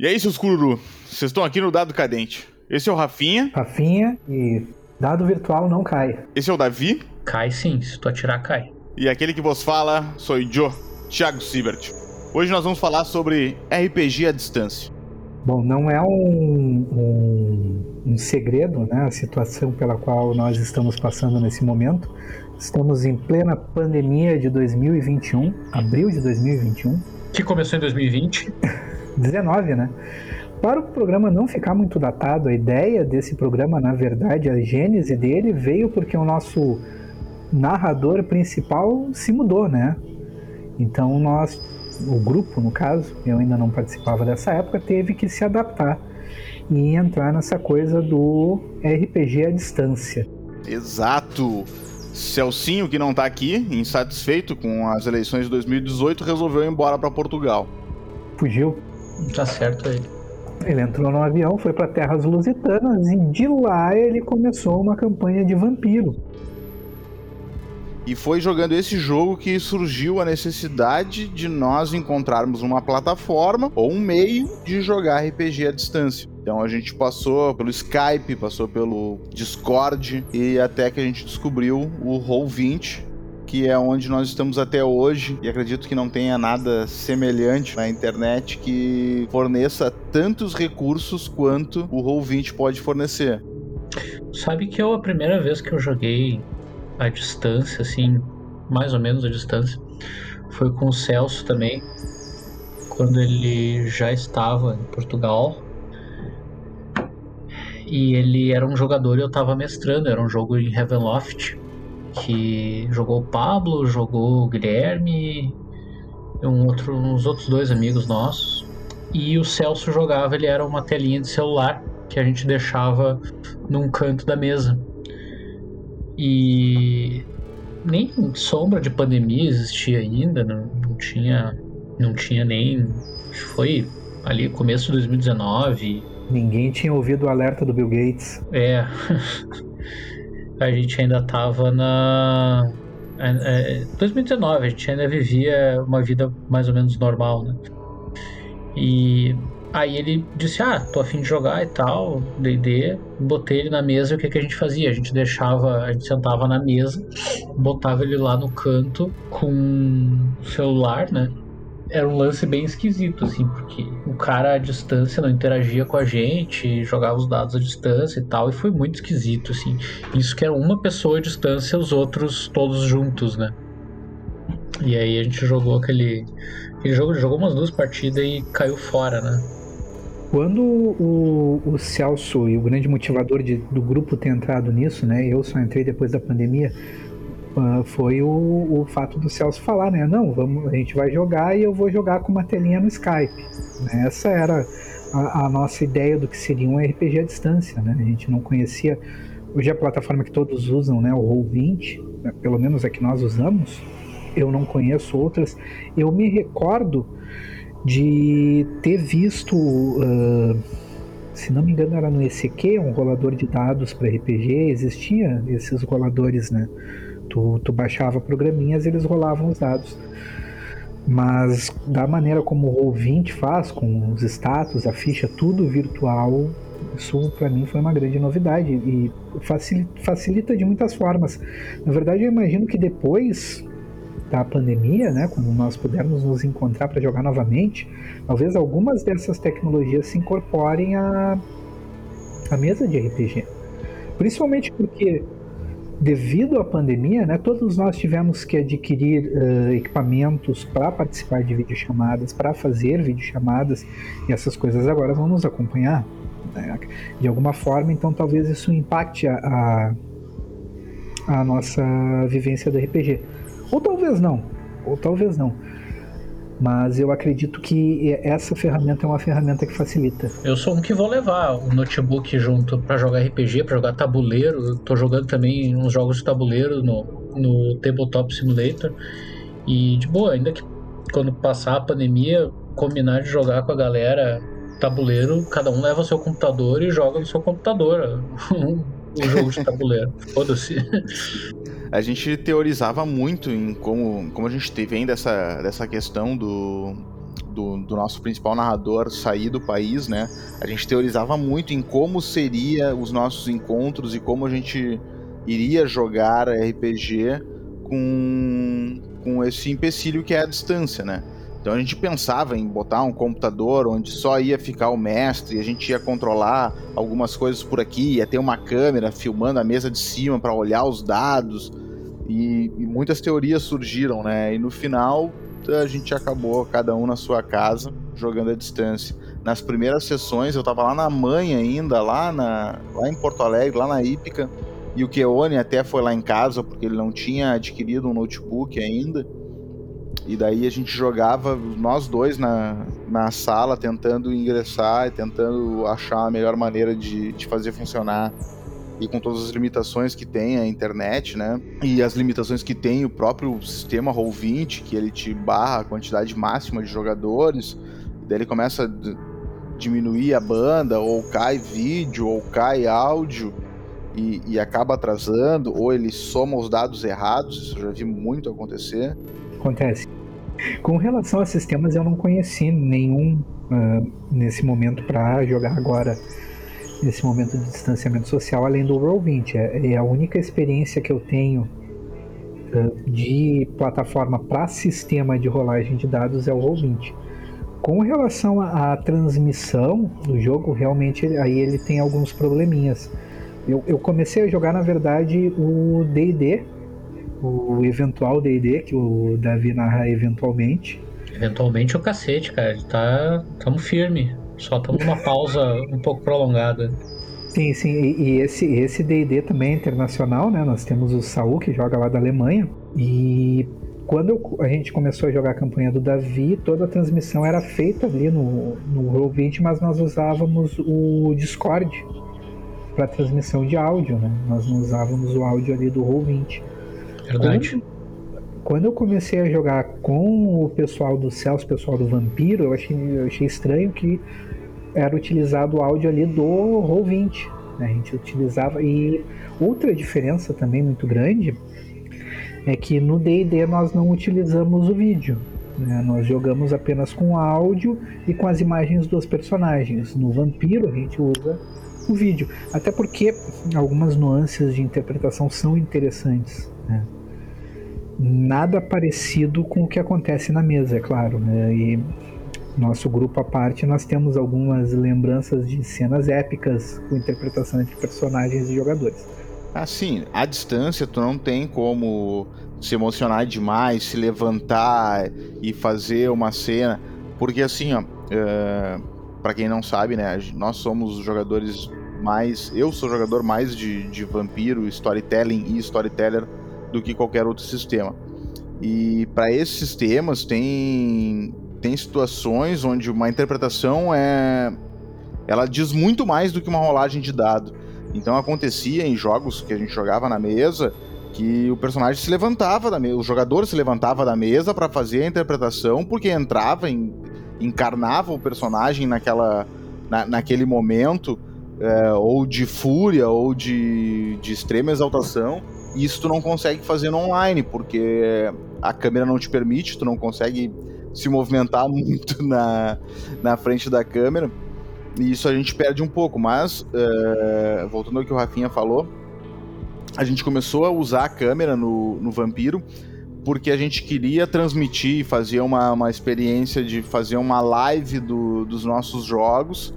E aí, seus cururu? Vocês estão aqui no Dado Cadente. Esse é o Rafinha. Rafinha e dado virtual não cai. Esse é o Davi. Cai sim, se tu atirar, cai. E aquele que vos fala sou o Joe, Thiago Siebert. Hoje nós vamos falar sobre RPG à distância. Bom, não é um, um, um segredo né, a situação pela qual nós estamos passando nesse momento. Estamos em plena pandemia de 2021, abril de 2021. Que começou em 2020. 19, né? Para o programa não ficar muito datado, a ideia desse programa, na verdade, a gênese dele veio porque o nosso narrador principal se mudou, né? Então nós, o grupo no caso, eu ainda não participava dessa época, teve que se adaptar e entrar nessa coisa do RPG à distância. Exato! Celcinho, que não tá aqui, insatisfeito com as eleições de 2018, resolveu ir embora para Portugal. Fugiu. Tá certo aí. Ele entrou no avião, foi para terras lusitanas e de lá ele começou uma campanha de vampiro. E foi jogando esse jogo que surgiu a necessidade de nós encontrarmos uma plataforma ou um meio de jogar RPG à distância. Então a gente passou pelo Skype, passou pelo Discord e até que a gente descobriu o Roll20, que é onde nós estamos até hoje, e acredito que não tenha nada semelhante na internet que forneça tantos recursos quanto o Roll20 pode fornecer. Sabe que eu, a primeira vez que eu joguei à distância, assim, mais ou menos à distância, foi com o Celso também, quando ele já estava em Portugal. E ele era um jogador e eu estava mestrando, era um jogo em Heavenloft que jogou o Pablo, jogou o Guilherme, um outro, uns outros dois amigos nossos. E o Celso jogava, ele era uma telinha de celular que a gente deixava num canto da mesa. E nem sombra de pandemia existia ainda, não, não tinha não tinha nem foi ali começo de 2019. Ninguém tinha ouvido o alerta do Bill Gates. É. a gente ainda tava na. É, 2019, a gente ainda vivia uma vida mais ou menos normal, né? E aí ele disse: Ah, tô afim de jogar e tal, DD. Botei ele na mesa e o que, que a gente fazia? A gente deixava, a gente sentava na mesa, botava ele lá no canto com o celular, né? era um lance bem esquisito, assim, porque o cara à distância não interagia com a gente, jogava os dados à distância e tal, e foi muito esquisito, assim. Isso que era uma pessoa à distância, os outros todos juntos, né? E aí a gente jogou aquele, aquele jogo, jogou umas duas partidas e caiu fora, né? Quando o, o Celso e o grande motivador de, do grupo ter entrado nisso, né? Eu só entrei depois da pandemia uh, foi o, o fato do Celso falar, né? Não, vamos, a gente vai jogar e eu vou jogar com uma telinha no Skype. Né? Essa era a, a, nossa ideia do que seria um RPG à distância, né? A gente não conhecia. Hoje a plataforma que todos usam, né? O Roll20, né? pelo menos a que nós usamos. Eu não conheço outras. Eu me recordo de ter visto. Uh, se não me engano, era no ECQ, um rolador de dados para RPG, existia esses roladores, né? Tu, tu baixava programinhas e eles rolavam os dados. Mas da maneira como o Roll20 faz, com os status, a ficha, tudo virtual, isso para mim foi uma grande novidade e facilita, facilita, de muitas formas. Na verdade, eu imagino que depois da pandemia, né, quando nós pudermos nos encontrar para jogar novamente, talvez algumas dessas tecnologias se incorporem à, à mesa de RPG. Principalmente porque devido à pandemia, né, todos nós tivemos que adquirir uh, equipamentos para participar de videochamadas, para fazer videochamadas, e essas coisas agora vão nos acompanhar né, de alguma forma, então talvez isso impacte a, a, a nossa vivência do RPG. Ou talvez não, ou talvez não. Mas eu acredito que essa ferramenta é uma ferramenta que facilita. Eu sou um que vou levar o notebook junto para jogar RPG, para jogar tabuleiro. Estou jogando também uns jogos de tabuleiro no, no Tabletop Simulator. E de boa, ainda que quando passar a pandemia, combinar de jogar com a galera tabuleiro, cada um leva o seu computador e joga no seu computador o jogo de tabuleiro. Foda-se a gente teorizava muito em como, como a gente vem dessa, dessa questão do, do, do, nosso principal narrador sair do país, né? A gente teorizava muito em como seria os nossos encontros e como a gente iria jogar RPG com, com esse empecilho que é a distância, né? Então a gente pensava em botar um computador onde só ia ficar o mestre, a gente ia controlar algumas coisas por aqui, ia ter uma câmera filmando a mesa de cima para olhar os dados. E, e, muitas teorias surgiram, né? E no final a gente acabou cada um na sua casa jogando à distância. Nas primeiras sessões eu tava lá na mãe ainda, lá, na, lá em Porto Alegre, lá na Ípica, e o Keone até foi lá em casa porque ele não tinha adquirido um notebook ainda. E daí a gente jogava, nós dois na, na sala, tentando ingressar e tentando achar a melhor maneira de, de fazer funcionar e com todas as limitações que tem a internet, né? E as limitações que tem o próprio sistema Roll20, que ele te barra a quantidade máxima de jogadores, daí ele começa a diminuir a banda, ou cai vídeo, ou cai áudio, e, e acaba atrasando, ou ele soma os dados errados, isso eu já vi muito acontecer. Acontece. Com relação a sistemas, eu não conheci nenhum uh, nesse momento para jogar agora nesse momento de distanciamento social, além do Roll20. É, é a única experiência que eu tenho uh, de plataforma para sistema de rolagem de dados é o Roll20. Com relação à, transmissão do jogo, realmente aí ele tem alguns probleminhas. Eu, eu comecei a jogar, na verdade, o D&D, o eventual D&D, que o Davi narra eventualmente. Eventualmente o cacete, cara. Tá, tamo firme. Só estamos numa pausa um pouco prolongada. Sim, sim, e, e esse esse D&D também é internacional, né? Nós temos o Saul que joga lá da Alemanha e quando eu, a gente começou a jogar a campanha do Davi, toda a transmissão era feita ali no, no Roll20, mas nós usávamos o Discord para transmissão de áudio, né? Nós não usávamos o áudio ali do Roll20. Verdade. Quando, eu comecei a jogar com o pessoal do Celso, o pessoal do Vampiro, eu achei, eu achei estranho que era utilizado o áudio ali do Roll20. Né? A gente utilizava. E outra diferença também muito grande é que no DD nós não utilizamos o vídeo. Né? Nós jogamos apenas com áudio e com as imagens dos personagens. No Vampiro a gente usa o vídeo. Até porque algumas nuances de interpretação são interessantes. Né? Nada parecido com o que acontece na mesa, é claro. Né? E nosso grupo à parte, nós temos algumas lembranças de cenas épicas com interpretação entre personagens e jogadores. Assim, à distância tu não tem como se emocionar demais, se levantar e fazer uma cena, porque assim, ó, é, para quem não sabe, né, nós somos jogadores mais, eu sou jogador mais de, de vampiro, storytelling e storyteller do que qualquer outro sistema. E para esses sistemas tem tem situações onde uma interpretação é ela diz muito mais do que uma rolagem de dado. Então acontecia em jogos que a gente jogava na mesa que o personagem se levantava da mesa, o jogador se levantava da mesa para fazer a interpretação porque entrava em, encarnava o personagem naquela na, naquele momento é, ou de fúria ou de, de extrema exaltação isso tu não consegue fazer no online porque a câmera não te permite tu não consegue se movimentar muito na, na frente da câmera. E isso a gente perde um pouco, mas uh, voltando ao que o Rafinha falou, a gente começou a usar a câmera no, no Vampiro porque a gente queria transmitir, fazer uma, uma experiência de fazer uma live do, dos nossos jogos,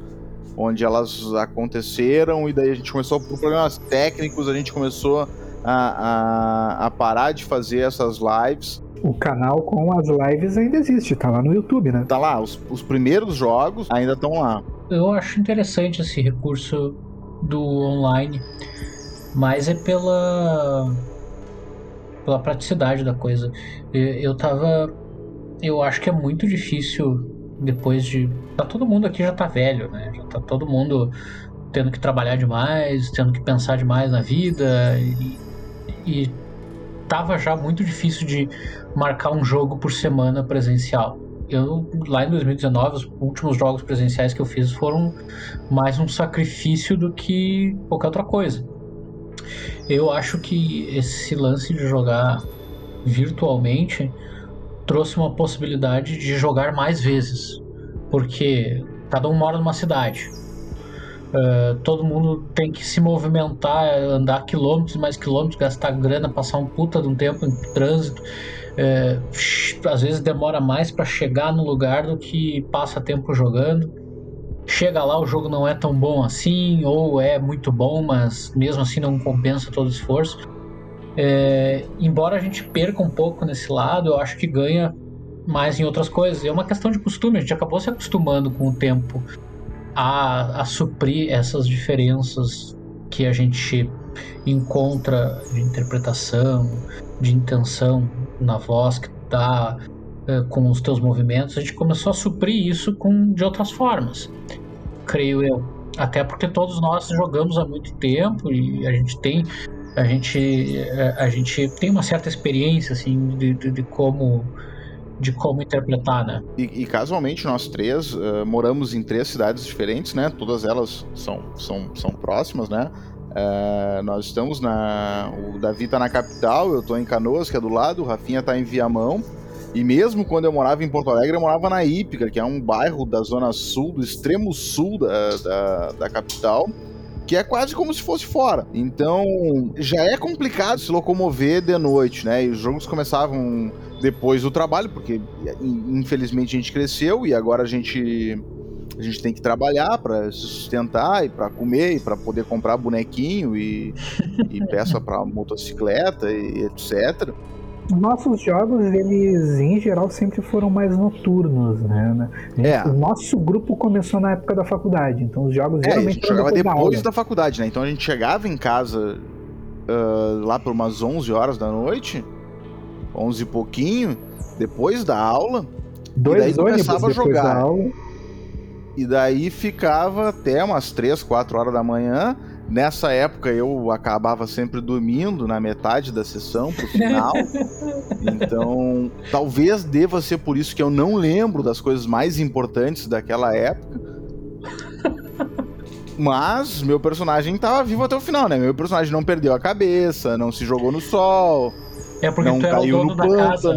onde elas aconteceram, e daí a gente começou, por problemas técnicos, a gente começou a, a, a parar de fazer essas lives o canal com as lives ainda existe, tá lá no YouTube, né? Tá lá, os, os primeiros jogos ainda estão lá. Eu acho interessante esse recurso do online, mas é pela pela praticidade da coisa. Eu, eu tava eu acho que é muito difícil depois de tá todo mundo aqui já tá velho, né? Já tá todo mundo tendo que trabalhar demais, tendo que pensar demais na vida e, e tava já muito difícil de marcar um jogo por semana presencial. Eu, lá em 2019, os últimos jogos presenciais que eu fiz foram mais um sacrifício do que qualquer outra coisa. Eu acho que esse lance de jogar virtualmente trouxe uma possibilidade de jogar mais vezes, porque cada um mora numa cidade. Uh, todo mundo tem que se movimentar, andar quilômetros mais quilômetros, gastar grana, passar um puta de um tempo em trânsito. Uh, às vezes demora mais para chegar no lugar do que passa tempo jogando. Chega lá, o jogo não é tão bom assim, ou é muito bom, mas mesmo assim não compensa todo o esforço. É, embora a gente perca um pouco nesse lado, eu acho que ganha mais em outras coisas. É uma questão de costume, a gente acabou se acostumando com o tempo a, a suprir essas diferenças que a gente encontra de interpretação, de intenção na voz que dá uh, com os teus movimentos, a gente começou a suprir isso com de outras formas, creio eu. Até porque todos nós jogamos há muito tempo e a gente tem a gente eh, a, gente tem uma certa experiência assim de, de, de como de como interpretar, né? E, e casualmente nós três uh, moramos em três cidades diferentes, né? Todas elas são, são, são próximas, né? Uh, nós estamos na. O Davi tá na capital, eu tô em Canoas, que é do lado, o Rafinha tá em Viamão. E mesmo quando eu morava em Porto Alegre, eu morava na Ípica, que é um bairro da zona sul, do extremo sul da, da, da capital que é quase como se fosse fora. Então, já é complicado se locomover de noite, né? E os jogos começavam depois do trabalho, porque infelizmente a gente cresceu e agora a gente a gente tem que trabalhar para se sustentar e para comer e para poder comprar bonequinho e, e peça para motocicleta e etc. Nossos jogos, eles em geral sempre foram mais noturnos, né? É. O nosso grupo começou na época da faculdade, então os jogos é, geralmente a gente jogava depois, depois da, da, faculdade, né? Então a gente chegava em casa uh, lá por umas 11 horas da noite, 11 e pouquinho, depois da aula, Dois e daí começava a jogar. E daí ficava até umas 3, 4 horas da manhã Nessa época eu acabava sempre dormindo na metade da sessão pro final. então, talvez deva ser por isso que eu não lembro das coisas mais importantes daquela época. Mas meu personagem estava vivo até o final, né? Meu personagem não perdeu a cabeça, não se jogou no sol, é porque não tu era o dono da casa.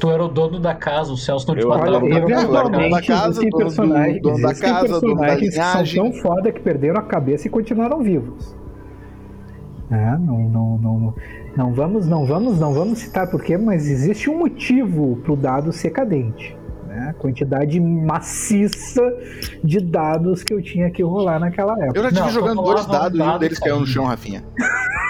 Tu era o dono da casa, o Celso não te matava. Eventualmente, da casa, existem personagens, dono, da casa, personagens que são tão foda que perderam a cabeça e continuaram vivos. É, não, não, não, não vamos, não vamos, não vamos citar porquê, mas existe um motivo pro dado ser cadente. Né? A quantidade maciça de dados que eu tinha que rolar naquela época. Eu já tive jogando dois dados e um deles caiu no chão, Rafinha.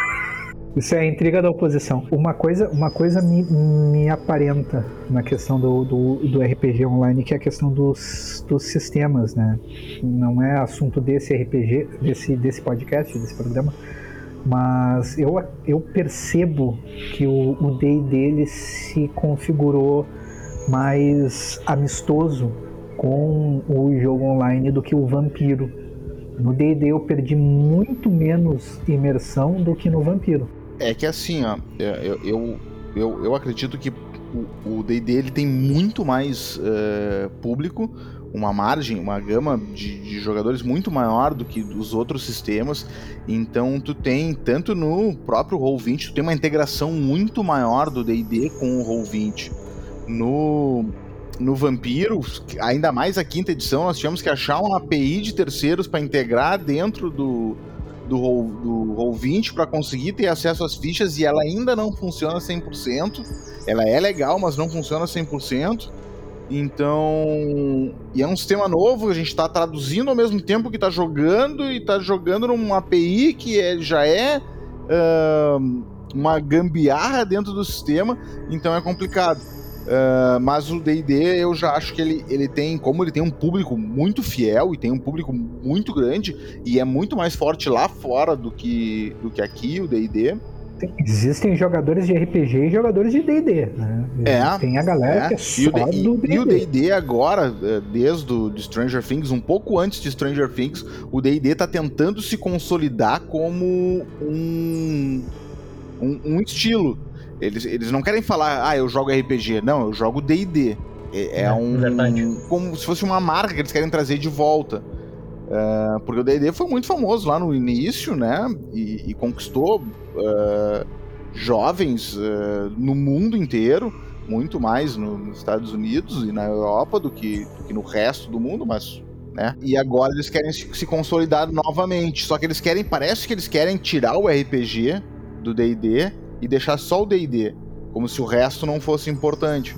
Isso é a intriga da oposição. Uma coisa, uma coisa me, me aparenta na questão do, do, do, RPG online, que é a questão dos, dos sistemas, né? Não é assunto desse RPG, desse, desse podcast, desse programa, mas eu, eu percebo que o D&D se configurou mais amistoso com o jogo online do que o Vampiro. No D&D eu perdi muito menos imersão do que no Vampiro. É que assim, ó, é, eu, eu, eu, eu acredito que o D&D tem muito mais uh, público, uma margem, uma gama de, de, jogadores muito maior do que os outros sistemas. Então tu tem, tanto no próprio Roll20, tu tem uma integração muito maior do D&D com o Roll20. No, no Vampiro, ainda mais a quinta edição, nós tivemos que achar uma API de terceiros para integrar dentro do, do Roll, do Roll20 para conseguir ter acesso às fichas e ela ainda não funciona 100%. Ela é legal, mas não funciona 100%. Então, e é um sistema novo, a gente está traduzindo ao mesmo tempo que está jogando e está jogando numa API que é, já é uh, uma gambiarra dentro do sistema, então é complicado. Uh, mas o D&D eu já acho que ele, ele tem, como ele tem um público muito fiel e tem um público muito grande e é muito mais forte lá fora do que, do que aqui o D&D. Existem jogadores de RPG e jogadores de D&D, né? É. Tem a galera é. que é só e do D&D. E o D&D agora, é, desde o de Stranger Things, um pouco antes de Stranger Things, o D&D tá tentando se consolidar como um, um, um estilo eles, eles não querem falar, ah, eu jogo RPG. Não, eu jogo DD. É, é, é um. Verdade. Como se fosse uma marca que eles querem trazer de volta. Uh, porque o DD foi muito famoso lá no início, né? E, e conquistou uh, jovens uh, no mundo inteiro. muito mais no, nos Estados Unidos e na Europa do que, do que no resto do mundo, mas né? E agora eles querem se consolidar novamente. Só que eles querem, parece que eles querem tirar o RPG do D&D e deixar só o D&D, como se o resto não fosse importante.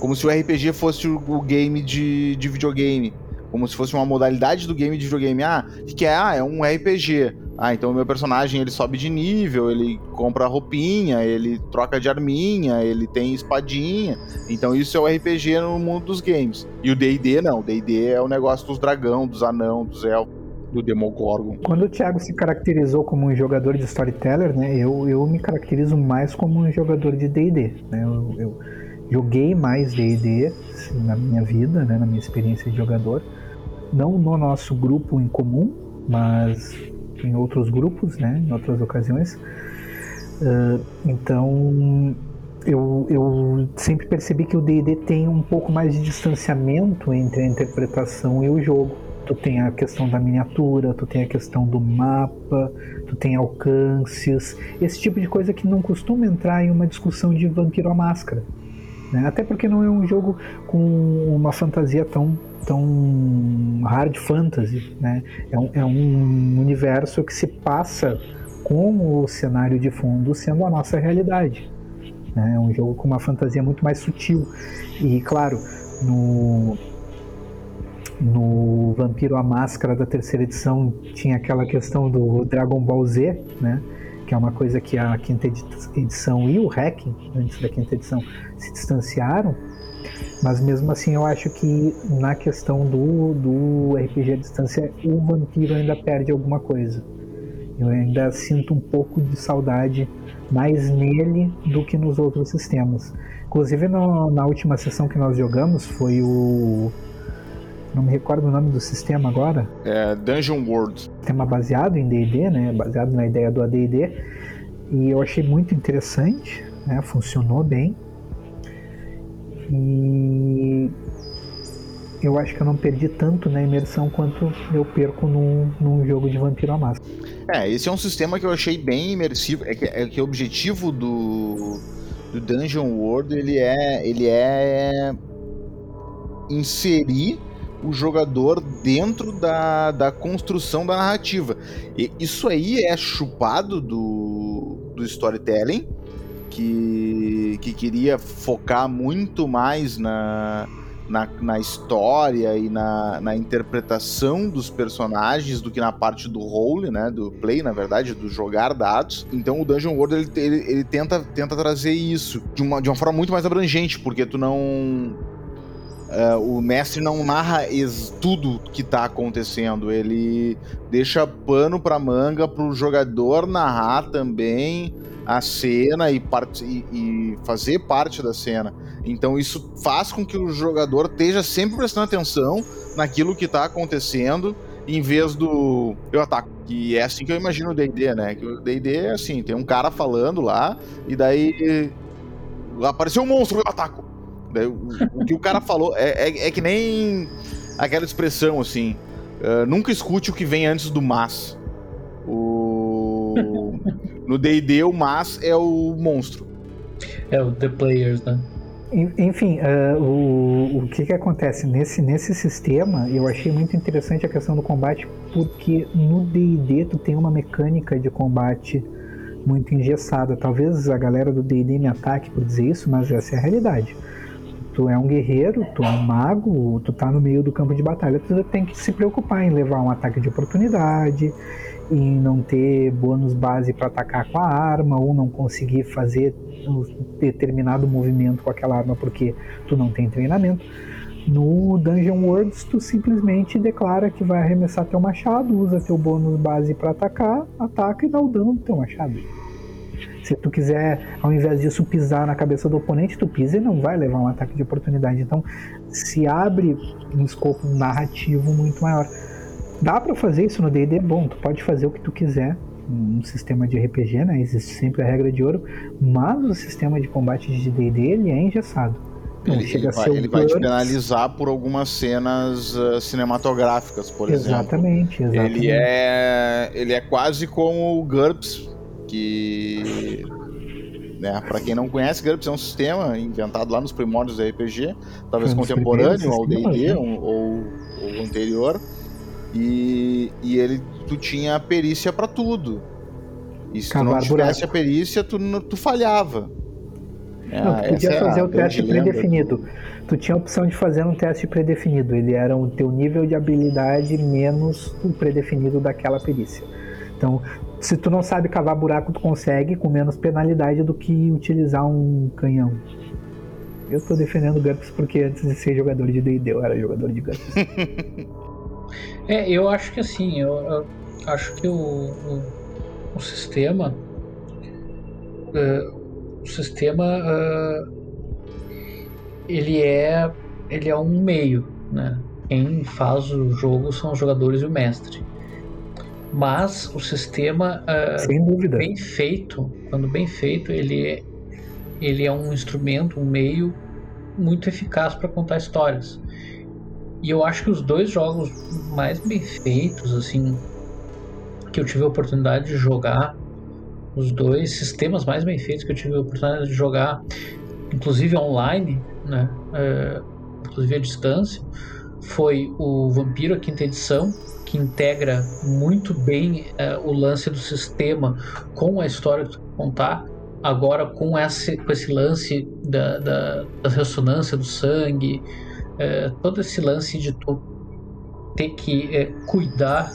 Como se o RPG fosse o game de, de videogame. Como se fosse uma modalidade do game de videogame. Ah, o que, é? Ah, é um RPG. Ah, então o meu personagem ele sobe de nível, ele compra roupinha, ele troca de arminha, ele tem espadinha. Então isso é o RPG no mundo dos games. E o D&D não, o D&D é o negócio dos dragão, dos anão, dos elfos, do Demogorgon. Quando o Thiago se caracterizou como um jogador de storyteller, né, eu, eu me caracterizo mais como um jogador de D&D, né? Eu, eu joguei mais D&D assim, na minha vida, né, na minha experiência de jogador. Não no nosso grupo em comum, mas em outros grupos, né, em outras ocasiões. Uh, então, eu, eu sempre percebi que o D&D tem um pouco mais de distanciamento entre a interpretação e o jogo. Tu tem a questão da miniatura, tu tem a questão do mapa, tu tem alcances, esse tipo de coisa que não costuma entrar em uma discussão de Vampiro à Máscara. Né? Até porque não é um jogo com uma fantasia tão tão hard fantasy, né? É um, é um universo que se passa com o cenário de fundo sendo a nossa realidade. Né? É um jogo com uma fantasia muito mais sutil. E claro, no no Vampiro a Máscara da terceira edição tinha aquela questão do Dragon Ball Z, né? Que é uma coisa que a quinta edição e o Hacking, antes da quinta edição, se distanciaram mas mesmo assim eu acho que na questão do, do RPG à distância o vampiro ainda perde alguma coisa. Eu ainda sinto um pouco de saudade mais nele do que nos outros sistemas. Inclusive no, na última sessão que nós jogamos foi o. Não me recordo o nome do sistema agora. É Dungeon World. Sistema baseado em DD, né? Baseado na ideia do ADD. E eu achei muito interessante, né? Funcionou bem. E eu acho que eu não perdi tanto na imersão quanto eu perco num, num jogo de Vampiro à Máscara. É, esse é um sistema que eu achei bem imersivo. É que, é que o objetivo do, do Dungeon World ele é, ele é inserir o jogador dentro da, da construção da narrativa. E isso aí é chupado do, do storytelling que, que queria focar muito mais na, na, na história e na, na, interpretação dos personagens do que na parte do role, né? Do play, na verdade, do jogar dados. Então o Dungeon World ele, ele, ele, tenta, tenta trazer isso de uma, de uma forma muito mais abrangente, porque tu não. Uh, o mestre não narra tudo que tá acontecendo, ele deixa pano pra manga pro jogador narrar também a cena e, e, e, fazer parte da cena. Então isso faz com que o jogador esteja sempre prestando atenção naquilo que está acontecendo, em vez do eu ataco. E é assim que eu imagino o D&D, né? Que o D&D é assim, tem um cara falando lá e daí apareceu um monstro, eu ataco. Daí, o, o, que o cara falou é, é, é, que nem aquela expressão assim, uh, nunca escute o que vem antes do mas. O no D&D, o Mas é o monstro. É o The Players, né? Enfim, uh, o, o que, que acontece nesse, nesse sistema, eu achei muito interessante a questão do combate, porque no D&D tu tem uma mecânica de combate muito engessada. Talvez a galera do D&D me ataque por dizer isso, mas essa é a realidade. Tu é um guerreiro, tu é um mago, tu tá no meio do campo de batalha, tu tem que se preocupar em levar um ataque de oportunidade, em não ter bônus base para atacar com a arma ou não conseguir fazer um determinado movimento com aquela arma porque tu não tem treinamento. No Dungeon Worlds, tu simplesmente declara que vai arremessar teu machado, usa teu bônus base para atacar, ataca e dá o dano do teu machado. Se tu quiser, ao invés disso, pisar na cabeça do oponente, tu pisa e não vai levar um ataque de oportunidade. Então, se abre um escopo narrativo muito maior. Dá para fazer isso no D&D? Bom, tu pode fazer o que tu quiser um sistema de RPG, né? Existe sempre a regra de ouro, mas o sistema de combate de D&D ele é engessado. Então, ele, ele, vai, ele vai, te penalizar por algumas cenas uh, cinematográficas, por exatamente, exemplo. Exatamente, Ele é, ele é quase como o GURPS, que Né? Para quem não conhece, GURPS é um sistema inventado lá nos primórdios do RPG, talvez contemporâneo ao D&D né? ou, ou, anterior, e, e ele tu tinha perícia para tudo. E se Cavar tu não tivesse buraco. a perícia, tu, tu falhava. Não, tu podia é fazer o teste predefinido. Tu tinha a opção de fazer um teste predefinido. Ele era o teu nível de habilidade menos o predefinido daquela perícia. Então, se tu não sabe cavar buraco, tu consegue com menos penalidade do que utilizar um canhão. Eu tô defendendo GURPS porque antes de ser jogador de D&D eu era jogador de GURPS. é, eu acho que assim, eu, eu acho que o, o, o sistema uh, o sistema uh, ele é ele é um meio, né? Quem faz o jogo são os jogadores e o mestre. Mas o sistema uh, bem feito, quando bem feito, ele é, ele é um instrumento, um meio muito eficaz para contar histórias. E eu acho que os dois jogos mais bem feitos, assim, que eu tive a oportunidade de jogar os dois sistemas mais bem feitos que eu tive a oportunidade de jogar, inclusive online, né? É, inclusive à distância, foi o Vampiro, a quinta edição, integra muito bem é, o lance do sistema com a história que tu contar. Agora, com esse, com esse lance da, da, da ressonância do sangue, é, todo esse lance de tu ter que é, cuidar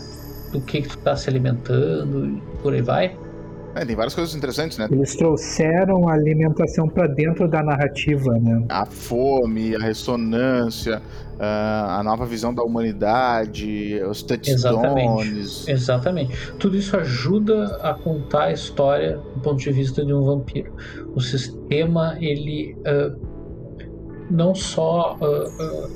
do que, que tu está se alimentando e por aí vai é, tem várias coisas interessantes, né? Eles trouxeram a alimentação para dentro da narrativa, né? A fome, a ressonância, ah, a nova visão da humanidade, os touchstones. Exatamente. Exatamente. Tudo isso ajuda a contar a história do ponto de vista de um vampiro. O sistema, ele uh, não só uh, uh,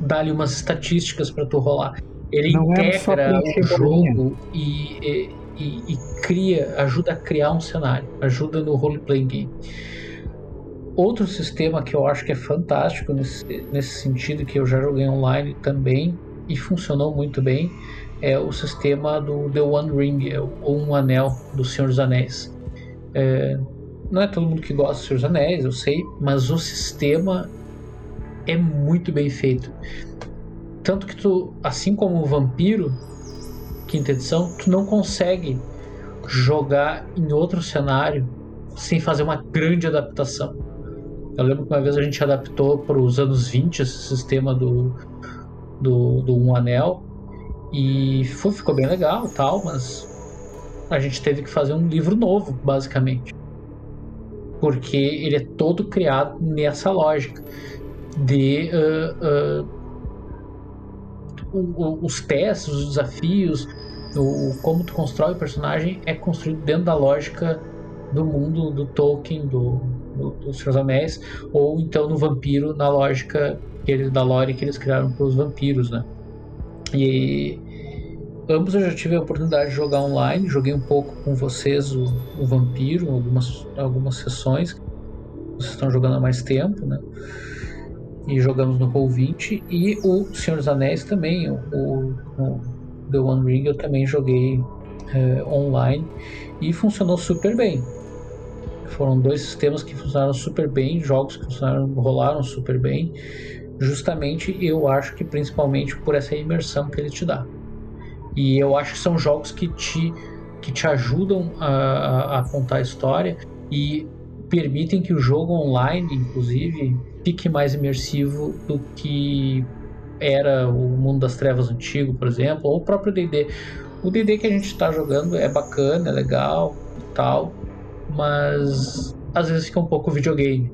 dá-lhe umas estatísticas para tu rolar, ele não é integra é o jogo e, e e, e, cria, ajuda a criar um cenário, ajuda no role-playing game. Outro sistema que eu acho que é fantástico nesse, nesse sentido, que eu já joguei online também e funcionou muito bem, é o sistema do The One Ring, é ou Um Anel do Senhor dos Anéis. É, não é todo mundo que gosta do Senhor dos Anéis, eu sei, mas o sistema é muito bem feito. Tanto que tu, assim como o Vampiro, quinta edição, tu não consegue jogar em outro cenário sem fazer uma grande adaptação. Eu lembro que uma vez a gente adaptou para os anos 20 esse sistema do, do, do Um Anel e foi, ficou bem legal tal, mas a gente teve que fazer um livro novo, basicamente. Porque ele é todo criado nessa lógica de uh, uh, os testes, os desafios, o, como tu constrói o personagem é construído dentro da lógica do mundo do Tolkien, do, do, dos Anéis, ou então no Vampiro, na lógica que da lore que eles criaram para os vampiros, né? E ambos eu já tive a oportunidade de jogar online, joguei um pouco com vocês o, o Vampiro, algumas, algumas sessões, vocês estão jogando há mais tempo, né? E jogamos no Roll20 e o Senhor dos Anéis também, o, o The One Ring eu também joguei é, online e funcionou super bem. Foram dois sistemas que funcionaram super bem, jogos que rolaram super bem. Justamente eu acho que principalmente por essa imersão que ele te dá. E eu acho que são jogos que te, que te ajudam a, a, a contar a história e permitem que o jogo online, inclusive, fique mais imersivo do que era o Mundo das Trevas antigo, por exemplo, ou o próprio D&D. O D&D que a gente está jogando é bacana, é legal e tal, mas às vezes fica um pouco videogame.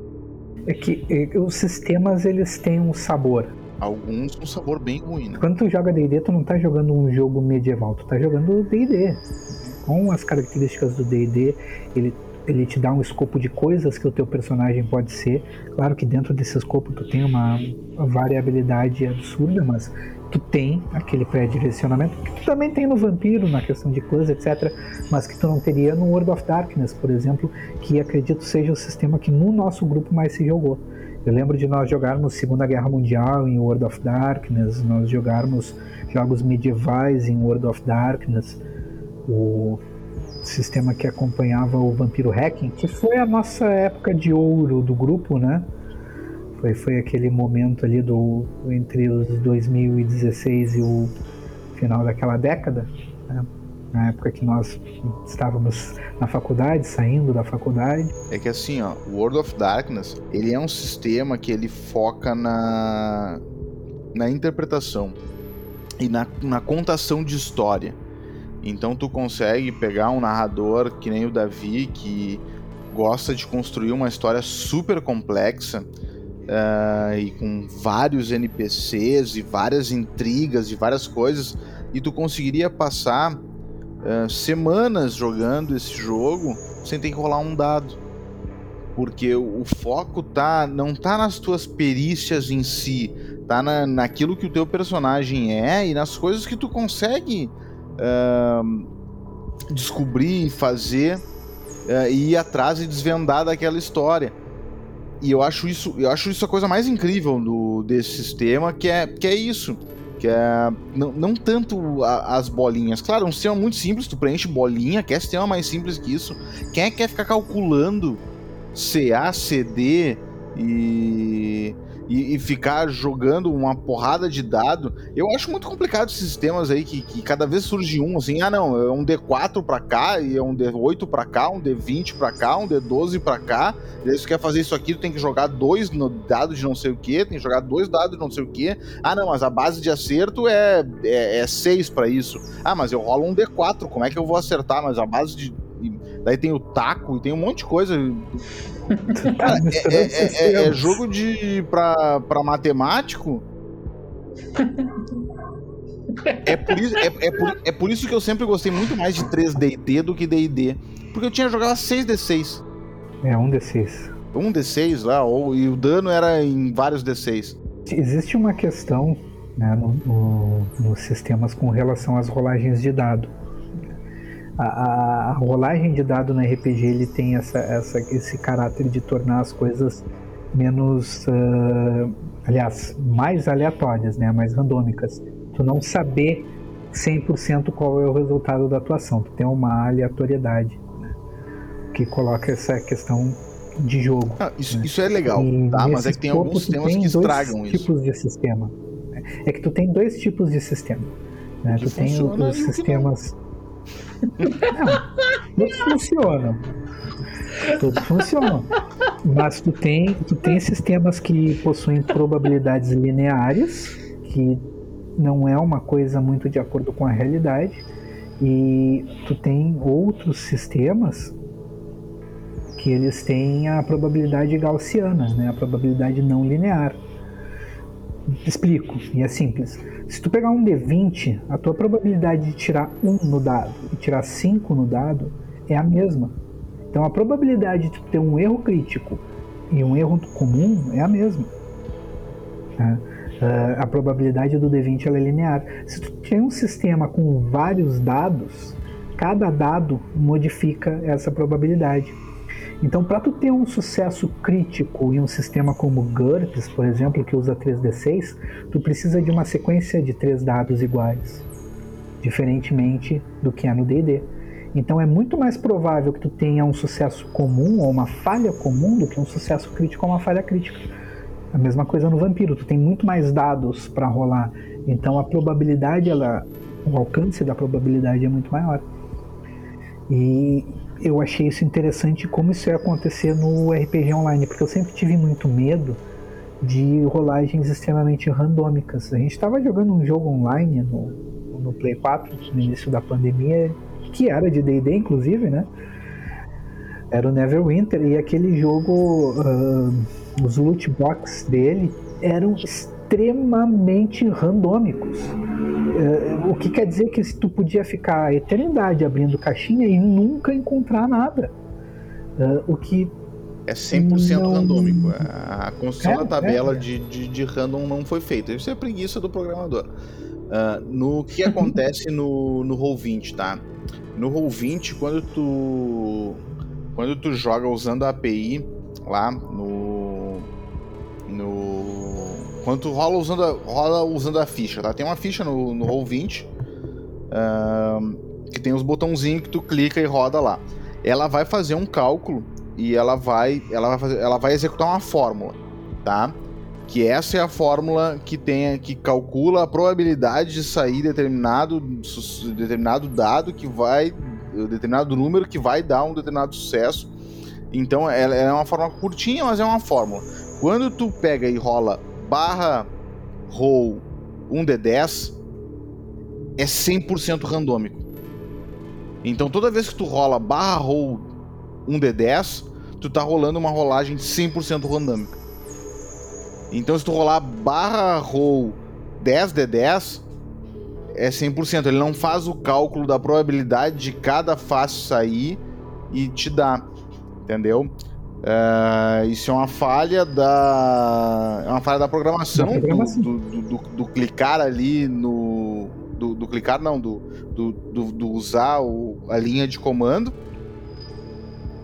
É que é, os sistemas eles têm um sabor. Alguns um sabor bem ruim. Né? Quando tu joga D&D, tu não tá jogando um jogo medieval, tu tá jogando D&D. Com as características do D&D, ele ele te dá um escopo de coisas que o teu personagem pode ser. Claro que dentro desse escopo tu tem uma variabilidade absurda, mas tu tem aquele pré-direcionamento que tu também tem no Vampiro, na questão de coisas, etc. Mas que tu não teria no World of Darkness, por exemplo, que acredito seja o sistema que no nosso grupo mais se jogou. Eu lembro de nós jogarmos Segunda Guerra Mundial em World of Darkness, nós jogarmos jogos medievais em World of Darkness. O sistema que acompanhava o Vampiro Hacking, que foi a nossa época de ouro do grupo, né? Foi, foi aquele momento ali do entre os 2016 e o final daquela década, né? na época que nós estávamos na faculdade, saindo da faculdade. É que assim, ó, World of Darkness, ele é um sistema que ele foca na na interpretação e na, na contação de história. Então tu consegue pegar um narrador que nem o Davi, que gosta de construir uma história super complexa uh, e com vários NPCs e várias intrigas e várias coisas, e tu conseguiria passar uh, semanas jogando esse jogo sem ter que rolar um dado. Porque o, foco tá não tá nas tuas perícias em si, tá na, naquilo que o teu personagem é e nas coisas que tu consegue descobrir e fazer uh, e ir atrás e desvendar daquela história. E eu acho isso, eu acho isso a coisa mais incrível do, desse sistema, que é, que é isso. Que é não, não tanto a, as bolinhas. Claro, um sistema muito simples, tu preenche bolinha, quer sistema mais simples que isso. Quem é que quer ficar calculando CA, CD e e, e, ficar jogando uma porrada de dado. Eu acho muito complicado esses sistemas aí que, que cada vez surge um, assim, ah não, é um D4 para cá, e é um D8 para cá, um D20 para cá, um D12 para cá. E aí você quer fazer isso aqui, tu tem que jogar dois no dado de não sei o que, tem que jogar dois dados de não sei o que. Ah não, mas a base de acerto é, é, é para isso. Ah, mas eu rolo um D4, como é que eu vou acertar? Mas a base de daí tem o taco e tem um monte de coisa. Cara, é, é, é, é, jogo de pra, pra matemático. É por, isso, é, é, por, é por isso que eu sempre gostei muito mais de 3DD do que DD. Porque eu tinha jogado 6D6. É, um D6. Um D6 lá, ou, e o dano era em vários D6. Existe uma questão né, no, no, nos sistemas com relação às rolagens de dado a, a, rolagem de dado no RPG ele tem essa, essa, esse caráter de tornar as coisas menos, uh, aliás, mais aleatórias, né, mais randômicas. Tu não saber 100% qual é o resultado da atuação, tu tem uma aleatoriedade né, que coloca essa questão de jogo. Ah, isso, né? isso, é legal, e tá? Mas é que tem alguns sistemas que estragam isso. tipos de sistema. É que tu tem dois tipos de sistema. Né? Tu tem os sistemas não, todos funcionam. Todos funcionam. Mas tu tem, tu tem sistemas que possuem probabilidades lineares, que não é uma coisa muito de acordo com a realidade. E tu tem outros sistemas que eles têm a probabilidade gaussiana, né? a probabilidade não linear. Explico, e é simples. Se tu pegar um D20, a tua probabilidade de tirar 1 no dado e tirar 5 no dado é a mesma. Então a probabilidade de tu ter um erro crítico e um erro comum é a mesma. Uh, a probabilidade do D20 é linear. Se tu tem um sistema com vários dados, cada dado modifica essa probabilidade. Então, para tu ter um sucesso crítico em um sistema como GURPS, por exemplo, que usa 3D6, tu precisa de uma sequência de três dados iguais, diferentemente do que é no D&D. Então, é muito mais provável que tu tenha um sucesso comum ou uma falha comum do que um sucesso crítico ou uma falha crítica. A mesma coisa no vampiro, tu tem muito mais dados para rolar, então a probabilidade, ela, o alcance da probabilidade é muito maior. E eu achei isso interessante como isso ia acontecer no RPG online, porque eu sempre tive muito medo de rolagens extremamente randômicas. A gente estava jogando um jogo online no, no Play 4 no início da pandemia, que era de D&D inclusive, né? Era o Neverwinter e aquele jogo, uh, os loot box dele eram extremamente randômicos. Uh, o que quer dizer que tu podia ficar a eternidade abrindo caixinha e nunca encontrar nada. Uh, o que é 100% não... randômico. A construção é, da tabela é. De, de, de, random não foi feita. Isso é preguiça do programador. Uh, no que acontece no, no Roll20, tá? No Roll20, quando tu quando tu joga usando a API lá no tu rola usando a, rola usando a ficha, tá? Tem uma ficha no, no Roll20 uh, que tem os botãozinhos que tu clica e roda lá. Ela vai fazer um cálculo e ela vai, ela vai, fazer, ela vai executar uma fórmula, tá? Que essa é a fórmula que tem, que calcula a probabilidade de sair determinado, determinado dado que vai, determinado número que vai dar um determinado sucesso. Então ela é uma fórmula curtinha, mas é uma fórmula. Quando tu pega e rola barra roll 1d10, é 100% randômico. Então toda vez que tu rola barra roll 1d10, tu tá rolando uma rolagem 100% randômica. Então se tu rolar barra roll 10d10, é 100%. Ele não faz o cálculo da probabilidade de cada face sair e te dá. Entendeu? Uh, isso é uma falha da. É uma falha da programação, da programação. Do, do, do, do, clicar ali no. Do, clicar, não, do, do, usar o, a linha de comando.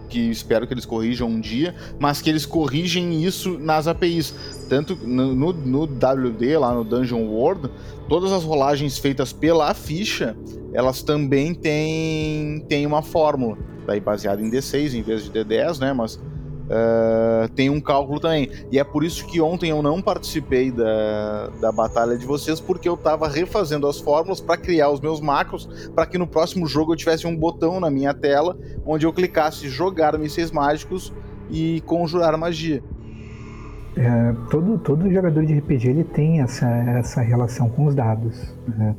Que espero que eles corrijam um dia, mas que eles corrigem isso nas APIs. Tanto no, no, no WD, lá no Dungeon World, todas as rolagens feitas pela ficha, elas também têm, têm uma fórmula. Daí baseada em D6 em vez de D10, né? Mas Uh, tem um cálculo também. E é por isso que ontem eu não participei da, da batalha de vocês, porque eu estava refazendo as fórmulas para criar os meus macros, para que no próximo jogo eu tivesse um botão na minha tela onde eu clicasse jogar mísseis mágicos e conjurar magia. É, todo, todo jogador de RPG ele tem essa, essa relação com os dados. Né?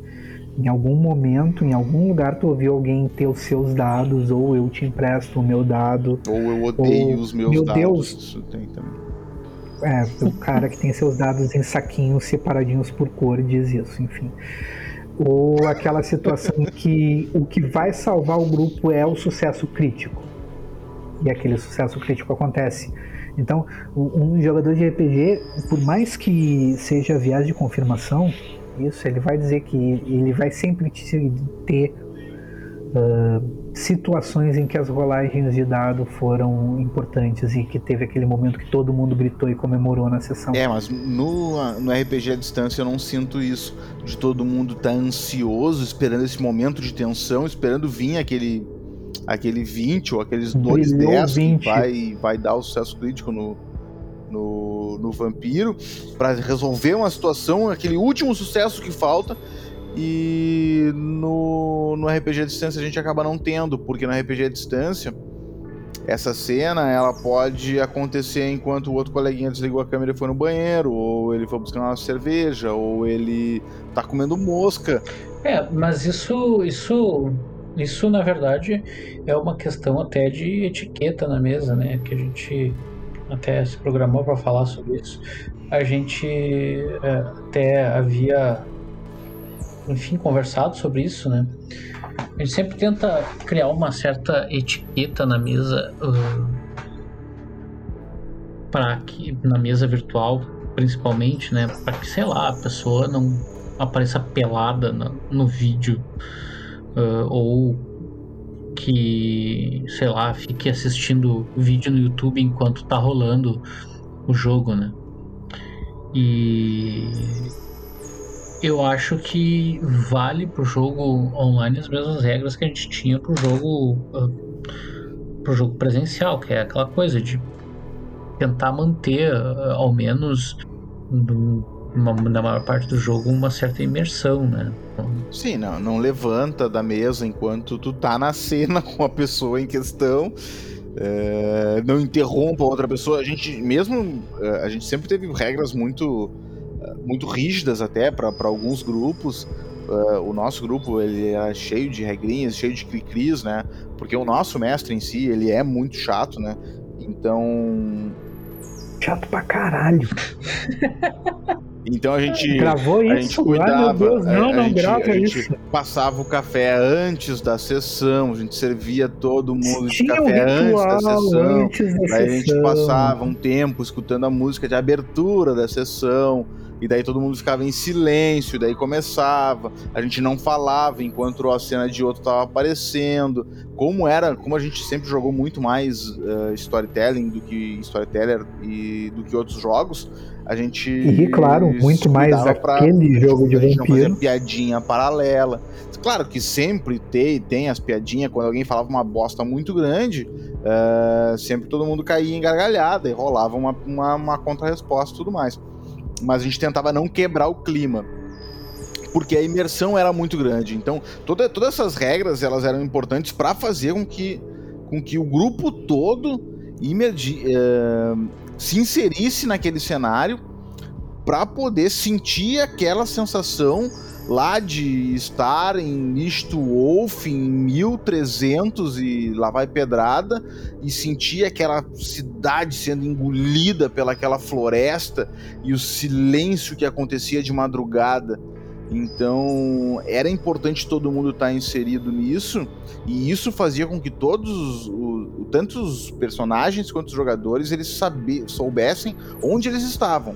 Em algum momento, em algum lugar, tu ouviu alguém ter os seus dados, ou eu te empresto o meu dado. Ou eu odeio ou, os meus meu dados. Deus. Isso tem também. É, o cara que tem seus dados em saquinhos separadinhos por cor diz isso, enfim. Ou aquela situação que o que vai salvar o grupo é o sucesso crítico. E aquele sucesso crítico acontece. Então, um jogador de RPG, por mais que seja viés de confirmação, isso, ele vai dizer que ele vai sempre ter uh, situações em que as rolagens de dado foram importantes e que teve aquele momento que todo mundo gritou e comemorou na sessão. É, mas no, no RPG à distância eu não sinto isso, de todo mundo estar tá ansioso, esperando esse momento de tensão, esperando vir aquele aquele 20 ou aqueles 2 10 que vai, vai dar o sucesso crítico no, no, no Vampiro para resolver uma situação, aquele último sucesso que falta. E no, no RPG à distância a gente acaba não tendo, porque no RPG à distância essa cena ela pode acontecer enquanto o outro coleguinha desligou a câmera e foi no banheiro, ou ele foi buscar uma cerveja, ou ele tá comendo mosca. É, mas isso, isso, isso na verdade é uma questão até de etiqueta na mesa, né? Que a gente até se programou para falar sobre isso. A gente é, até havia, enfim, conversado sobre isso, né? A gente sempre tenta criar uma certa etiqueta na mesa uh, para que na mesa virtual, principalmente, né, para que sei lá a pessoa não apareça pelada no, no vídeo uh, ou que, sei lá, fique assistindo vídeo no YouTube enquanto tá rolando o jogo, né? E eu acho que vale pro jogo online as mesmas regras que a gente tinha pro jogo uh, pro jogo presencial, que é aquela coisa de tentar manter uh, ao menos na maior parte do jogo uma certa imersão, né? Sim, não, não levanta da mesa enquanto tu tá na cena com a pessoa em questão. É, não interrompa outra pessoa. A gente mesmo, é, a gente sempre teve regras muito, é, muito rígidas até para alguns grupos. Uh, o nosso grupo ele é cheio de regrinhas, cheio de cri-cris, né? Porque o nosso mestre em si ele é muito chato, né? Então chato pra caralho. Então a gente. Gravou isso? A gente cuidava. Ai, Deus, não, a, não gente, grava a isso. Passava o café antes da sessão, a gente servia todo mundo de Tinha café um antes da sessão. Antes da Aí sessão. a gente passava um tempo escutando a música de abertura da sessão. E daí todo mundo ficava em silêncio, daí começava. A gente não falava enquanto a cena de outro estava aparecendo. Como era, como a gente sempre jogou muito mais uh, storytelling do que storyteller e do que outros jogos, a gente. E claro, muito mais aquele jogo de vampiro. Não piadinha paralela. claro que sempre tem, tem as piadinhas, quando alguém falava uma bosta muito grande, uh, sempre todo mundo caía em gargalhada e rolava uma, uma, uma contra-resposta e tudo mais. Mas a gente tentava não quebrar o clima porque a imersão era muito grande. Então, toda, todas essas regras elas eram importantes para fazer com que, com que o grupo todo imergi, uh, se inserisse naquele cenário para poder sentir aquela sensação lá de estar em Misto Wolf em 1300 e lá vai pedrada e sentir aquela cidade sendo engolida pelaquela floresta e o silêncio que acontecia de madrugada. Então era importante todo mundo estar inserido nisso e isso fazia com que todos os, tanto os personagens quanto os jogadores eles soubessem onde eles estavam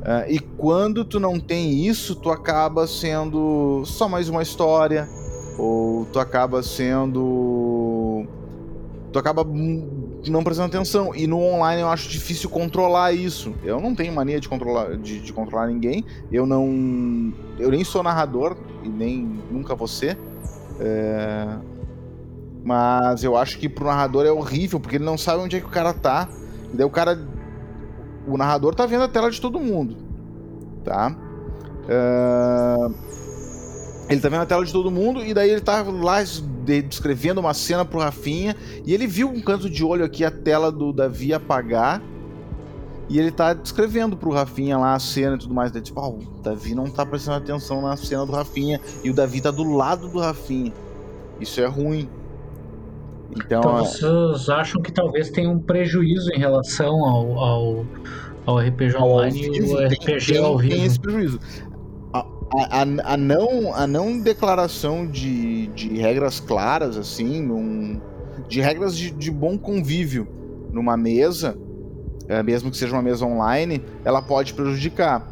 Uh, e quando tu não tem isso, tu acaba sendo só mais uma história, ou tu acaba sendo. Tu acaba não prestando atenção. E no online eu acho difícil controlar isso. Eu não tenho mania de controlar, de, de controlar ninguém. Eu não. Eu nem sou narrador, e nem nunca ser. É... Mas eu acho que pro narrador é horrível, porque ele não sabe onde é que o cara tá. E daí o cara o narrador tá vendo a tela de todo mundo, tá? Uh, ele tá vendo a tela de todo mundo e daí ele tá lá descrevendo uma cena pro Rafinha e ele viu um canto de olho aqui a tela do Davi apagar e ele tá descrevendo pro Rafinha lá a cena e tudo mais. Daí, tipo, oh, o Davi não tá prestando atenção na cena do Rafinha e o Davi tá do lado do Rafinha. Isso é ruim. Então, então vocês acham que talvez tenha um prejuízo em relação ao, ao, ao RPG online e o RPG ao vivo? Tem esse prejuízo. A, a, a, não, a não declaração de, de regras claras, assim, num, de regras de, de bom convívio numa mesa, é, mesmo que seja uma mesa online, ela pode prejudicar.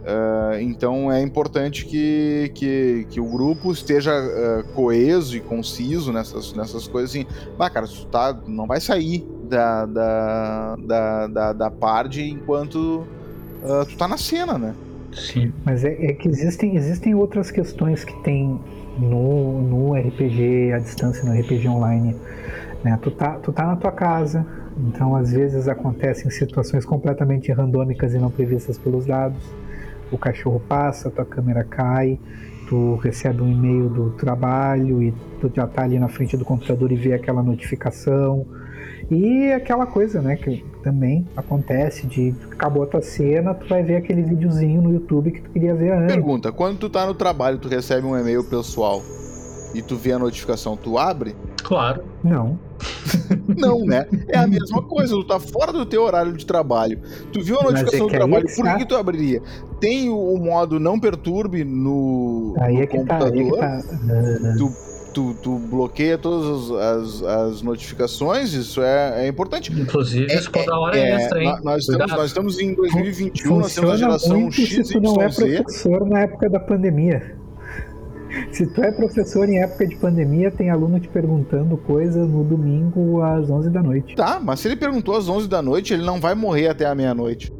Uh, então é importante que, que, que o grupo esteja uh, coeso e conciso nessas, nessas coisas assim. Bah, cara, tu tá, não vai sair da, da, da, da, da parte enquanto uh, tu tá na cena, né? Sim. Mas é, é, que existem, existem outras questões que tem no, no RPG à distância, no RPG online. Né? Tu, tá, tu tá na tua casa, então às vezes acontecem situações completamente randômicas e não previstas pelos dados o cachorro passa, tua câmera cai, tu recebe um e-mail do trabalho e tu já tá ali na frente do computador e vê aquela notificação. E aquela coisa, né, que também acontece de acabou a tua cena, tu vai ver aquele videozinho no YouTube que tu queria ver antes. Pergunta, quando tu tá no trabalho, tu recebe um e-mail pessoal e tu vê a notificação, tu abre? Claro. Não. Não, né? É a mesma coisa, tu tá fora do teu horário de trabalho. Tu viu a notificação é do trabalho, por que, que tu abriria? Tem o, modo não perturbe no, aí no é computador. Tá, tá. Tu, tu, tu, bloqueia todas as, as, as notificações, isso é, é, importante. Inclusive, isso pode dar hora é, extra, hein? Nós estamos, nós estamos em 2021, Funciona nós temos a geração X, se tu não é professor na época da pandemia. Se tu é professor em época de pandemia, tem aluno te perguntando coisa no domingo às 11 da noite. Tá, mas se ele perguntou às 11 da noite, ele não vai morrer até a meia-noite.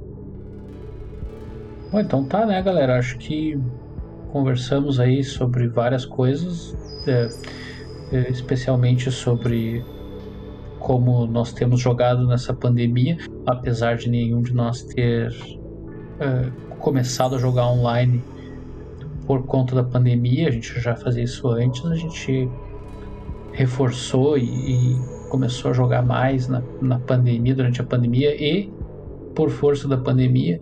Bom, então tá, né, galera? Acho que conversamos aí sobre várias coisas, é, é, especialmente sobre como nós temos jogado nessa pandemia, apesar de nenhum de nós ter é, começado a jogar online por conta da pandemia, a gente já fazia isso antes, a gente reforçou e, e começou a jogar mais na, na pandemia, durante a pandemia e por força da pandemia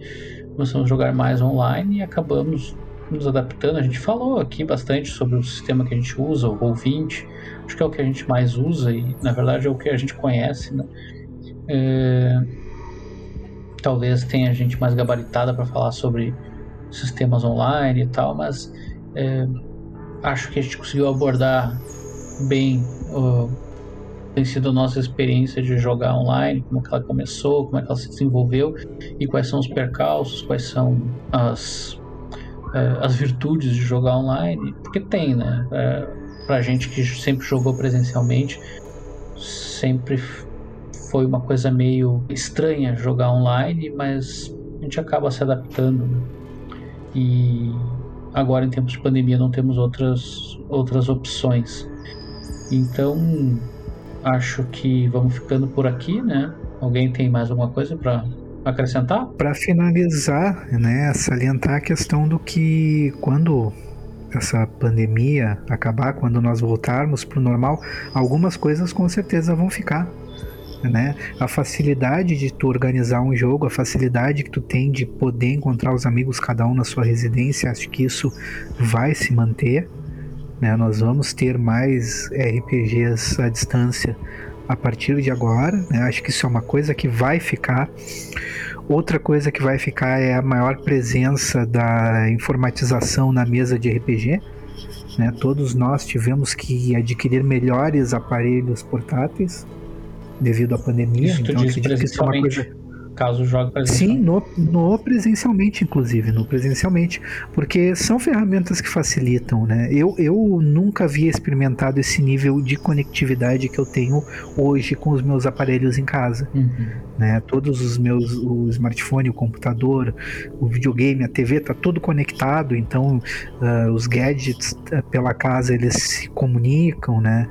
começamos a jogar mais online e acabamos nos adaptando. A gente falou aqui bastante sobre o sistema que a gente usa, o Roll20, acho que é o que a gente mais usa e na verdade é o que a gente conhece, né? É... Talvez tenha gente mais gabaritada para falar sobre sistemas online e tal, mas é, acho que a gente conseguiu abordar bem uh, tem sido a nossa experiência de jogar online, como que ela começou, como é que ela se desenvolveu e quais são os percalços, quais são as, uh, as virtudes de jogar online, porque tem, né? Uh, pra gente que sempre jogou presencialmente, sempre foi uma coisa meio estranha jogar online, mas a gente acaba se adaptando. Né? E agora em tempos de pandemia não temos outras, outras opções. Então, acho que vamos ficando por aqui, né? Alguém tem mais alguma coisa para acrescentar? Para finalizar, né, salientar a questão do que quando essa pandemia acabar, quando nós voltarmos para o normal, algumas coisas com certeza vão ficar. Né? A facilidade de tu organizar um jogo, a facilidade que tu tem de poder encontrar os amigos cada um na sua residência, acho que isso vai se manter. Né? Nós vamos ter mais RPGs à distância a partir de agora. Né? Acho que isso é uma coisa que vai ficar. Outra coisa que vai ficar é a maior presença da informatização na mesa de RPG. Né? Todos nós tivemos que adquirir melhores aparelhos portáteis devido à pandemia. Isso então, acredito que isso é uma coisa caso jogue presencialmente. Sim, no, no presencialmente, inclusive, no presencialmente, porque são ferramentas que facilitam, né? Eu, eu nunca havia experimentado esse nível de conectividade que eu tenho hoje com os meus aparelhos em casa, uhum. né? Todos os meus, o smartphone, o computador, o videogame, a TV, tá tudo conectado, então uh, os gadgets uh, pela casa eles se comunicam, né?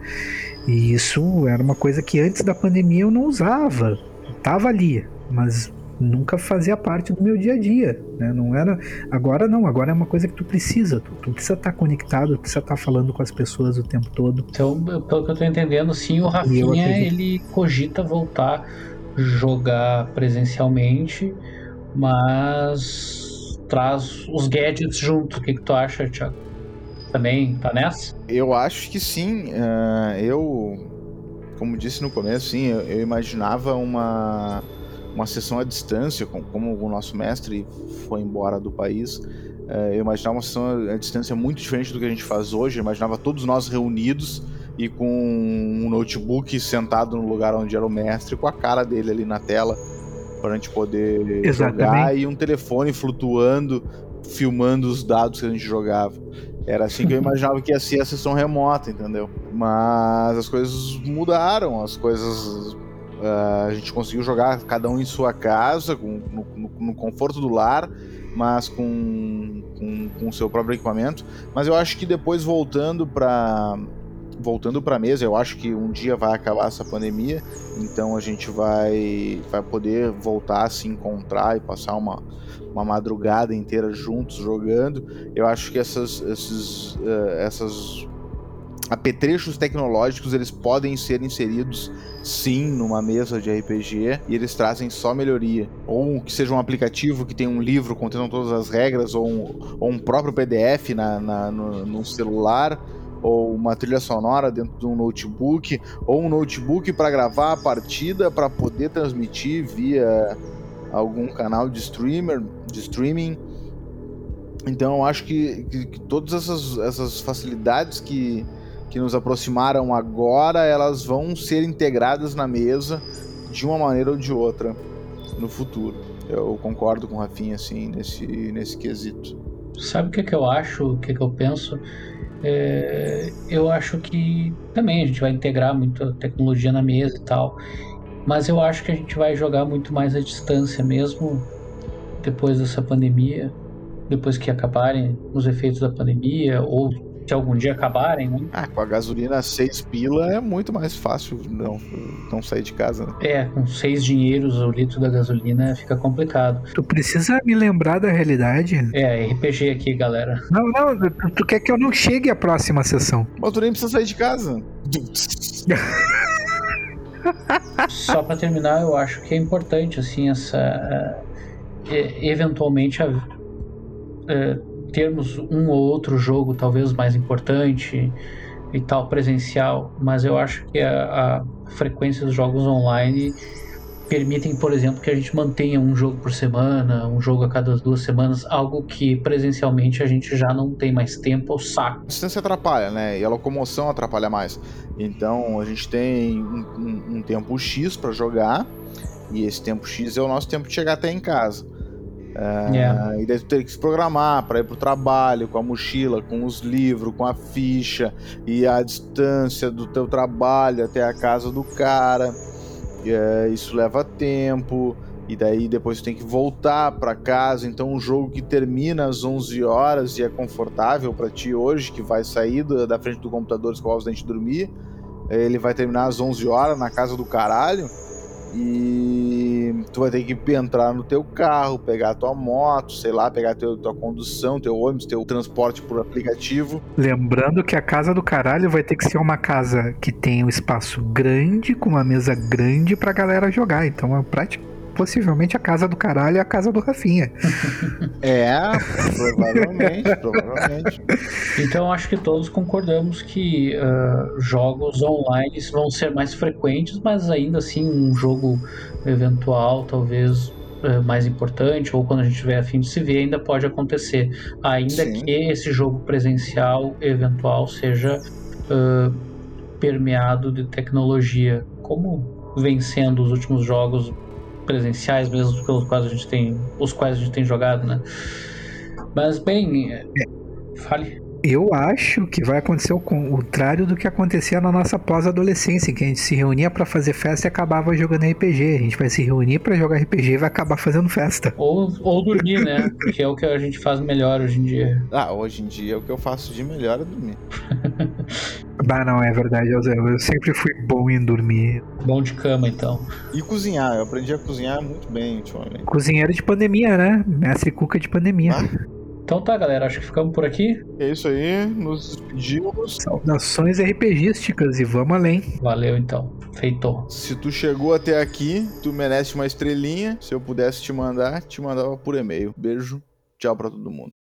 E isso era uma coisa que antes da pandemia eu não usava, tava ali, mas nunca fazia parte do meu dia a dia, né? Não era, agora não, agora é uma coisa que tu precisa, tu, tu precisa estar tá conectado, tu precisa estar tá falando com as pessoas o tempo todo. Então, pelo que eu tô entendendo, sim, o Rafinha ele cogita voltar jogar presencialmente, mas traz os gadgets junto. O que, que tu acha, Thiago? Também tá nessa? Eu acho que sim. Uh, eu, como disse no começo, sim, eu, eu imaginava uma uma sessão à distância, como o nosso mestre foi embora do país, é, eu imaginava uma sessão à distância muito diferente do que a gente faz hoje. Eu imaginava todos nós reunidos e com um notebook sentado no lugar onde era o mestre, com a cara dele ali na tela, para a gente poder Exatamente. jogar, e um telefone flutuando, filmando os dados que a gente jogava. Era assim que eu imaginava que ia ser a sessão remota, entendeu? Mas as coisas mudaram, as coisas Uh, a gente conseguiu jogar cada um em sua casa, com, no, no, no conforto do lar, mas com, com, com, o seu próprio equipamento. Mas eu acho que depois voltando para voltando para a mesa, eu acho que um dia vai acabar essa pandemia, então a gente vai vai poder voltar a se encontrar e passar uma, uma madrugada inteira juntos jogando. Eu acho que essas esses, uh, essas apetrechos tecnológicos eles podem ser inseridos sim numa mesa de RPG e eles trazem só melhoria. Ou que seja um aplicativo que tem um livro contendo todas as regras, ou um, ou um próprio PDF na, na no, no celular ou uma trilha sonora dentro de um notebook, ou um notebook para gravar a partida para poder transmitir via algum canal de streamer, de streaming. Então eu acho que, que, que todas essas, essas facilidades que, que nos aproximaram agora, elas vão ser integradas na mesa de uma maneira ou de outra no futuro. Eu concordo com o Rafinha, assim, nesse, nesse quesito. Sabe o que, é que eu acho, o que, é que eu penso? É, eu acho que também a gente vai integrar muita tecnologia na mesa e tal, mas eu acho que a gente vai jogar muito mais à distância mesmo depois dessa pandemia, depois que acabarem os efeitos da pandemia ou se algum dia acabarem, né? Ah, com a gasolina 6 pila é muito mais fácil não, não sair de casa, né? É, com 6 dinheiros o litro da gasolina fica complicado. Tu precisa me lembrar da realidade. É, RPG aqui, galera. Não, não, tu quer que eu não chegue à próxima sessão. Mas tu nem precisa sair de casa. Só para terminar, eu acho que é importante, assim, essa. Uh, eventualmente, a, uh, termos um ou outro jogo talvez mais importante e tal presencial, mas eu acho que a, a frequência dos jogos online permitem, por exemplo, que a gente mantenha um jogo por semana, um jogo a cada duas semanas, algo que presencialmente a gente já não tem mais tempo ou saco. A distância atrapalha, né? E a locomoção atrapalha mais. Então a gente tem um, um, um tempo X para jogar e esse tempo X é o nosso tempo de chegar até em casa. É, yeah. E daí tu tem que se programar para ir pro trabalho, com a mochila, com os livros, com a ficha e a distância do teu trabalho até a casa do cara. É, isso leva tempo. e daí depois tu tem que voltar para casa. Então, um jogo que termina às 11 horas e é confortável para ti hoje, que vai sair da frente do computador, escovar os dentes e dormir, ele vai terminar às 11 horas na casa do caralho e tu vai ter que entrar no teu carro, pegar a tua moto, sei lá, pegar tua condução, teu ônibus, teu transporte por aplicativo. Lembrando que a casa do caralho vai ter que ser uma casa que tenha um espaço grande, com uma mesa grande pra galera jogar. Então é prática possivelmente a casa do caralho é a casa do Rafinha. É, provavelmente, provavelmente. Então acho que todos concordamos que uh, jogos online vão ser mais frequentes, mas ainda assim um jogo eventual, talvez uh, mais importante, ou quando a gente tiver a fim de se ver, ainda pode acontecer. Ainda Sim. que esse jogo presencial eventual seja uh, permeado de tecnologia, como vem sendo os últimos jogos presenciais mesmo pelos quais a gente tem, os quais a gente tem jogado, né? Mas bem, é. fale. Eu acho que vai acontecer o contrário do que acontecia na nossa pós-adolescência, que a gente se reunia para fazer festa e acabava jogando RPG. A gente vai se reunir para jogar RPG e vai acabar fazendo festa. Ou, ou dormir, né? Porque é o que a gente faz melhor hoje em dia. Ah, hoje em dia o que eu faço de melhor é dormir. bah, não, é verdade, eu, eu sempre fui bom em dormir. Bom de cama, então. E cozinhar, eu aprendi a cozinhar muito bem ultimamente. Cozinheiro de pandemia, né? Mestre Cuca de pandemia. Ah. Então tá, galera, acho que ficamos por aqui. É isso aí, nos despedimos. Saudações RPGísticas e vamos além. Valeu então, feito. Se tu chegou até aqui, tu merece uma estrelinha. Se eu pudesse te mandar, te mandava por e-mail. Beijo, tchau pra todo mundo.